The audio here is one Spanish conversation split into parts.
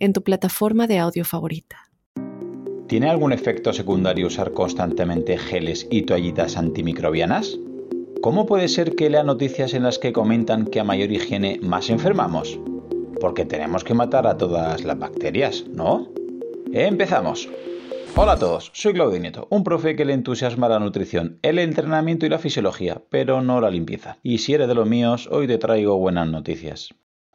en tu plataforma de audio favorita. ¿Tiene algún efecto secundario usar constantemente geles y toallitas antimicrobianas? ¿Cómo puede ser que lea noticias en las que comentan que a mayor higiene más enfermamos? Porque tenemos que matar a todas las bacterias, ¿no? Empezamos. Hola a todos, soy Claudio Nieto, un profe que le entusiasma la nutrición, el entrenamiento y la fisiología, pero no la limpieza. Y si eres de los míos, hoy te traigo buenas noticias.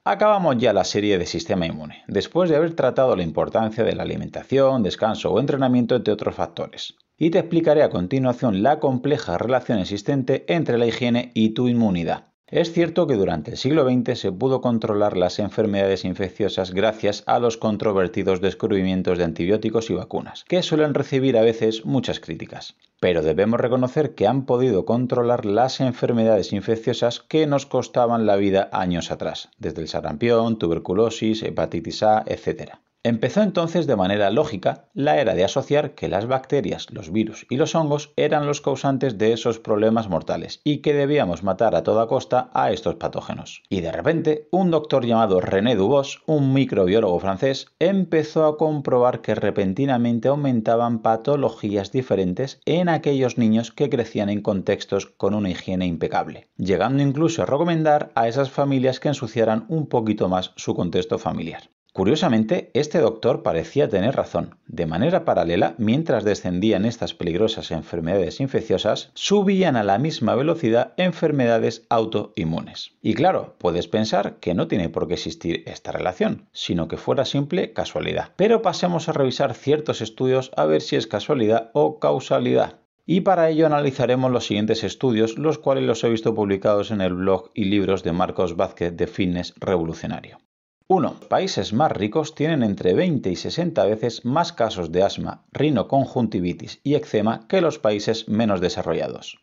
Acabamos ya la serie de sistema inmune, después de haber tratado la importancia de la alimentación, descanso o entrenamiento entre otros factores. Y te explicaré a continuación la compleja relación existente entre la higiene y tu inmunidad. Es cierto que durante el siglo XX se pudo controlar las enfermedades infecciosas gracias a los controvertidos descubrimientos de antibióticos y vacunas, que suelen recibir a veces muchas críticas. Pero debemos reconocer que han podido controlar las enfermedades infecciosas que nos costaban la vida años atrás, desde el sarampión, tuberculosis, hepatitis A, etc. Empezó entonces de manera lógica la era de asociar que las bacterias, los virus y los hongos eran los causantes de esos problemas mortales y que debíamos matar a toda costa a estos patógenos. Y de repente, un doctor llamado René Dubos, un microbiólogo francés, empezó a comprobar que repentinamente aumentaban patologías diferentes en aquellos niños que crecían en contextos con una higiene impecable, llegando incluso a recomendar a esas familias que ensuciaran un poquito más su contexto familiar. Curiosamente, este doctor parecía tener razón. De manera paralela, mientras descendían estas peligrosas enfermedades infecciosas, subían a la misma velocidad enfermedades autoinmunes. Y claro, puedes pensar que no tiene por qué existir esta relación, sino que fuera simple casualidad. Pero pasemos a revisar ciertos estudios a ver si es casualidad o causalidad. Y para ello analizaremos los siguientes estudios, los cuales los he visto publicados en el blog y libros de Marcos Vázquez de Fitness Revolucionario. 1. Países más ricos tienen entre 20 y 60 veces más casos de asma, rinoconjuntivitis y eczema que los países menos desarrollados.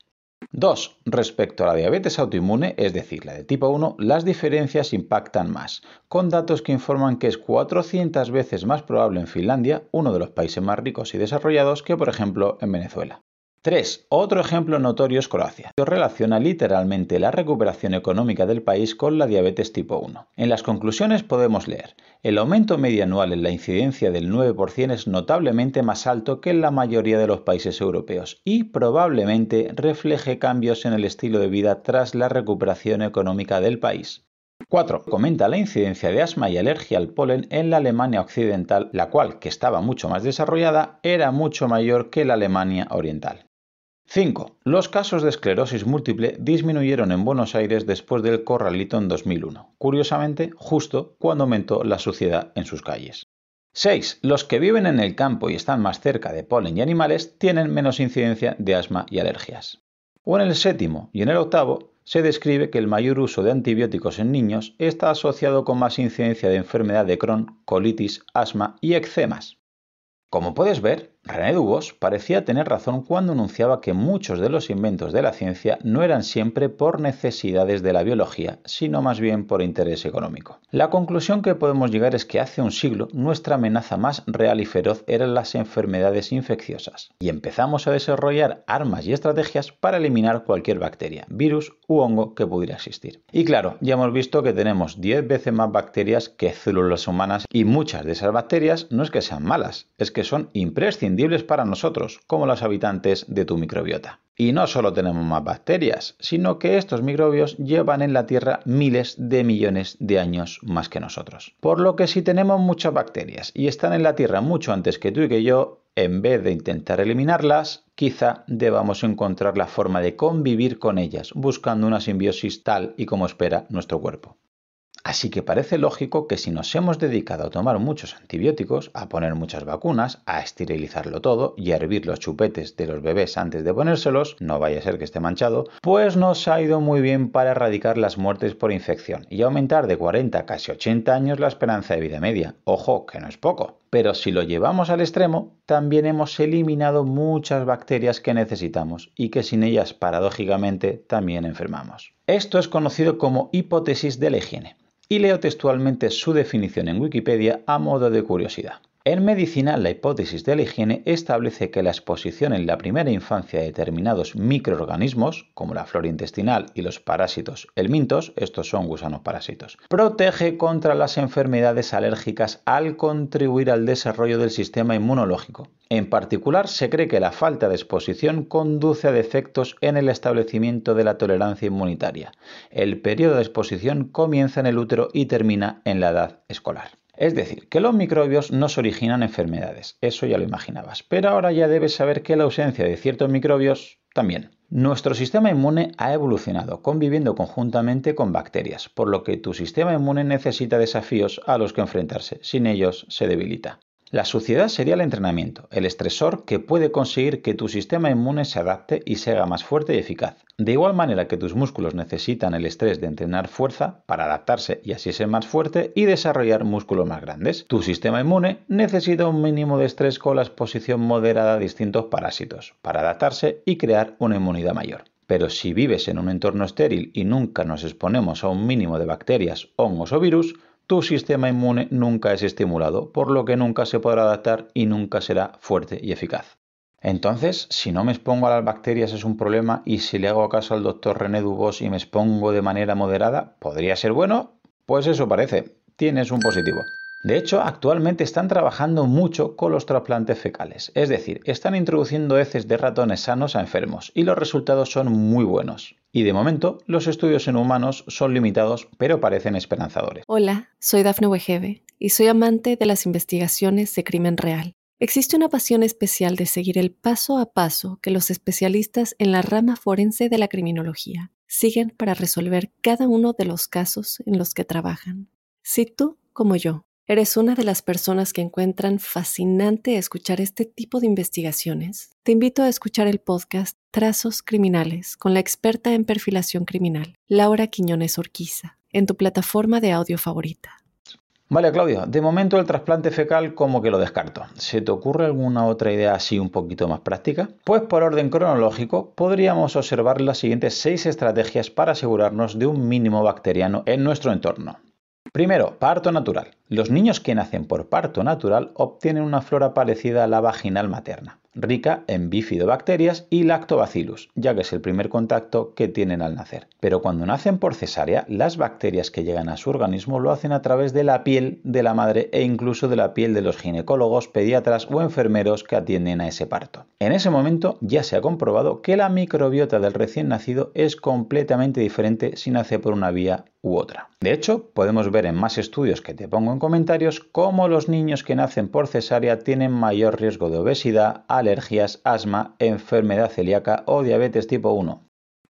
2. Respecto a la diabetes autoinmune, es decir, la de tipo 1, las diferencias impactan más, con datos que informan que es 400 veces más probable en Finlandia, uno de los países más ricos y desarrollados, que por ejemplo en Venezuela. 3. Otro ejemplo notorio es Croacia. Relaciona literalmente la recuperación económica del país con la diabetes tipo 1. En las conclusiones podemos leer, el aumento medio anual en la incidencia del 9% es notablemente más alto que en la mayoría de los países europeos y probablemente refleje cambios en el estilo de vida tras la recuperación económica del país. 4. Comenta la incidencia de asma y alergia al polen en la Alemania occidental, la cual, que estaba mucho más desarrollada, era mucho mayor que la Alemania oriental. 5. Los casos de esclerosis múltiple disminuyeron en Buenos Aires después del corralito en 2001, curiosamente justo cuando aumentó la suciedad en sus calles. 6. Los que viven en el campo y están más cerca de polen y animales tienen menos incidencia de asma y alergias. O en el séptimo y en el octavo se describe que el mayor uso de antibióticos en niños está asociado con más incidencia de enfermedad de Crohn, colitis, asma y eczemas. Como puedes ver, René Dubos parecía tener razón cuando anunciaba que muchos de los inventos de la ciencia no eran siempre por necesidades de la biología, sino más bien por interés económico. La conclusión que podemos llegar es que hace un siglo nuestra amenaza más real y feroz eran las enfermedades infecciosas, y empezamos a desarrollar armas y estrategias para eliminar cualquier bacteria, virus u hongo que pudiera existir. Y claro, ya hemos visto que tenemos 10 veces más bacterias que células humanas y muchas de esas bacterias no es que sean malas, es que son imprescindibles para nosotros, como los habitantes de tu microbiota. Y no solo tenemos más bacterias, sino que estos microbios llevan en la Tierra miles de millones de años más que nosotros. Por lo que si tenemos muchas bacterias y están en la Tierra mucho antes que tú y que yo, en vez de intentar eliminarlas, quizá debamos encontrar la forma de convivir con ellas, buscando una simbiosis tal y como espera nuestro cuerpo. Así que parece lógico que si nos hemos dedicado a tomar muchos antibióticos, a poner muchas vacunas, a esterilizarlo todo y a hervir los chupetes de los bebés antes de ponérselos, no vaya a ser que esté manchado, pues nos ha ido muy bien para erradicar las muertes por infección y aumentar de 40 a casi 80 años la esperanza de vida media. Ojo, que no es poco. Pero si lo llevamos al extremo, también hemos eliminado muchas bacterias que necesitamos y que sin ellas, paradójicamente, también enfermamos. Esto es conocido como hipótesis de la higiene. Y leo textualmente su definición en Wikipedia a modo de curiosidad. En medicina, la hipótesis de la higiene establece que la exposición en la primera infancia de determinados microorganismos, como la flora intestinal y los parásitos helmintos, estos son gusanos parásitos, protege contra las enfermedades alérgicas al contribuir al desarrollo del sistema inmunológico. En particular, se cree que la falta de exposición conduce a defectos en el establecimiento de la tolerancia inmunitaria. El periodo de exposición comienza en el útero y termina en la edad escolar. Es decir, que los microbios no se originan enfermedades, eso ya lo imaginabas, pero ahora ya debes saber que la ausencia de ciertos microbios también. Nuestro sistema inmune ha evolucionado conviviendo conjuntamente con bacterias, por lo que tu sistema inmune necesita desafíos a los que enfrentarse, sin ellos se debilita. La suciedad sería el entrenamiento, el estresor que puede conseguir que tu sistema inmune se adapte y se haga más fuerte y eficaz. De igual manera que tus músculos necesitan el estrés de entrenar fuerza para adaptarse y así ser más fuerte y desarrollar músculos más grandes, tu sistema inmune necesita un mínimo de estrés con la exposición moderada a distintos parásitos para adaptarse y crear una inmunidad mayor. Pero si vives en un entorno estéril y nunca nos exponemos a un mínimo de bacterias, hongos o virus, tu sistema inmune nunca es estimulado, por lo que nunca se podrá adaptar y nunca será fuerte y eficaz. Entonces, si no me expongo a las bacterias es un problema y si le hago caso al doctor René Dubos y me expongo de manera moderada, ¿podría ser bueno? Pues eso parece. Tienes un positivo. De hecho, actualmente están trabajando mucho con los trasplantes fecales, es decir, están introduciendo heces de ratones sanos a enfermos y los resultados son muy buenos. Y de momento, los estudios en humanos son limitados, pero parecen esperanzadores. Hola, soy Dafne Wegebe y soy amante de las investigaciones de crimen real. Existe una pasión especial de seguir el paso a paso que los especialistas en la rama forense de la criminología siguen para resolver cada uno de los casos en los que trabajan. Si tú, como yo, ¿Eres una de las personas que encuentran fascinante escuchar este tipo de investigaciones? Te invito a escuchar el podcast Trazos Criminales con la experta en perfilación criminal, Laura Quiñones Orquiza, en tu plataforma de audio favorita. Vale, Claudio, de momento el trasplante fecal como que lo descarto. ¿Se te ocurre alguna otra idea así un poquito más práctica? Pues por orden cronológico podríamos observar las siguientes seis estrategias para asegurarnos de un mínimo bacteriano en nuestro entorno. Primero, parto natural. Los niños que nacen por parto natural obtienen una flora parecida a la vaginal materna, rica en bifidobacterias y lactobacillus, ya que es el primer contacto que tienen al nacer. Pero cuando nacen por cesárea, las bacterias que llegan a su organismo lo hacen a través de la piel de la madre e incluso de la piel de los ginecólogos, pediatras o enfermeros que atienden a ese parto. En ese momento ya se ha comprobado que la microbiota del recién nacido es completamente diferente si nace por una vía u otra. De hecho, podemos ver en más estudios que te pongo en comentarios cómo los niños que nacen por cesárea tienen mayor riesgo de obesidad, alergias, asma, enfermedad celíaca o diabetes tipo 1.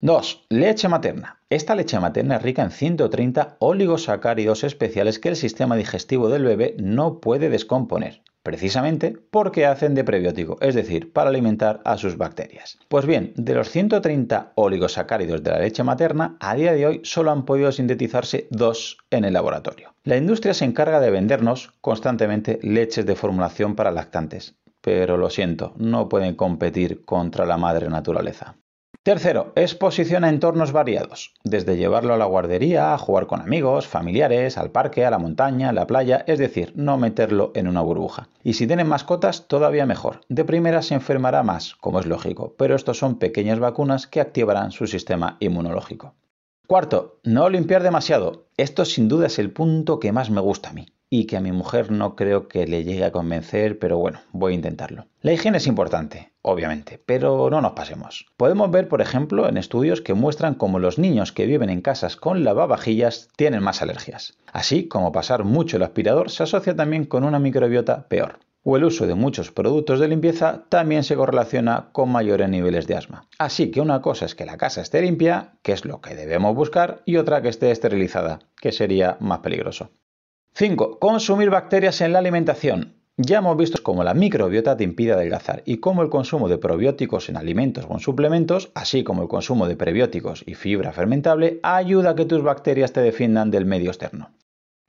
2. Leche materna. Esta leche materna es rica en 130 oligosacáridos especiales que el sistema digestivo del bebé no puede descomponer precisamente porque hacen de prebiótico, es decir, para alimentar a sus bacterias. Pues bien, de los 130 oligosacáridos de la leche materna, a día de hoy solo han podido sintetizarse dos en el laboratorio. La industria se encarga de vendernos constantemente leches de formulación para lactantes, pero lo siento, no pueden competir contra la madre naturaleza. Tercero, exposición a entornos variados, desde llevarlo a la guardería, a jugar con amigos, familiares, al parque, a la montaña, a la playa, es decir, no meterlo en una burbuja. Y si tienen mascotas, todavía mejor. De primera se enfermará más, como es lógico, pero estos son pequeñas vacunas que activarán su sistema inmunológico. Cuarto, no limpiar demasiado. Esto sin duda es el punto que más me gusta a mí y que a mi mujer no creo que le llegue a convencer, pero bueno, voy a intentarlo. La higiene es importante, obviamente, pero no nos pasemos. Podemos ver, por ejemplo, en estudios que muestran cómo los niños que viven en casas con lavavajillas tienen más alergias. Así como pasar mucho el aspirador se asocia también con una microbiota peor. O el uso de muchos productos de limpieza también se correlaciona con mayores niveles de asma. Así que una cosa es que la casa esté limpia, que es lo que debemos buscar, y otra que esté esterilizada, que sería más peligroso. 5. Consumir bacterias en la alimentación. Ya hemos visto cómo la microbiota te impide adelgazar y cómo el consumo de probióticos en alimentos o en suplementos, así como el consumo de prebióticos y fibra fermentable, ayuda a que tus bacterias te defiendan del medio externo.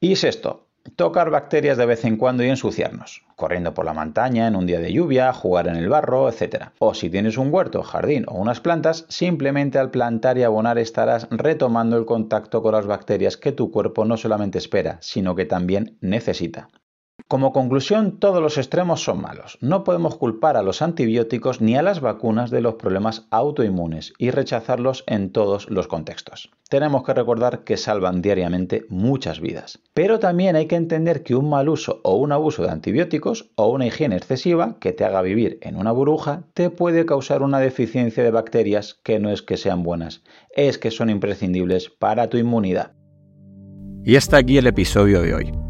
Y sexto, tocar bacterias de vez en cuando y ensuciarnos, corriendo por la montaña en un día de lluvia, jugar en el barro, etc. O si tienes un huerto, jardín o unas plantas, simplemente al plantar y abonar estarás retomando el contacto con las bacterias que tu cuerpo no solamente espera, sino que también necesita. Como conclusión, todos los extremos son malos. No podemos culpar a los antibióticos ni a las vacunas de los problemas autoinmunes y rechazarlos en todos los contextos. Tenemos que recordar que salvan diariamente muchas vidas. Pero también hay que entender que un mal uso o un abuso de antibióticos o una higiene excesiva que te haga vivir en una burbuja te puede causar una deficiencia de bacterias que no es que sean buenas, es que son imprescindibles para tu inmunidad. Y hasta aquí el episodio de hoy.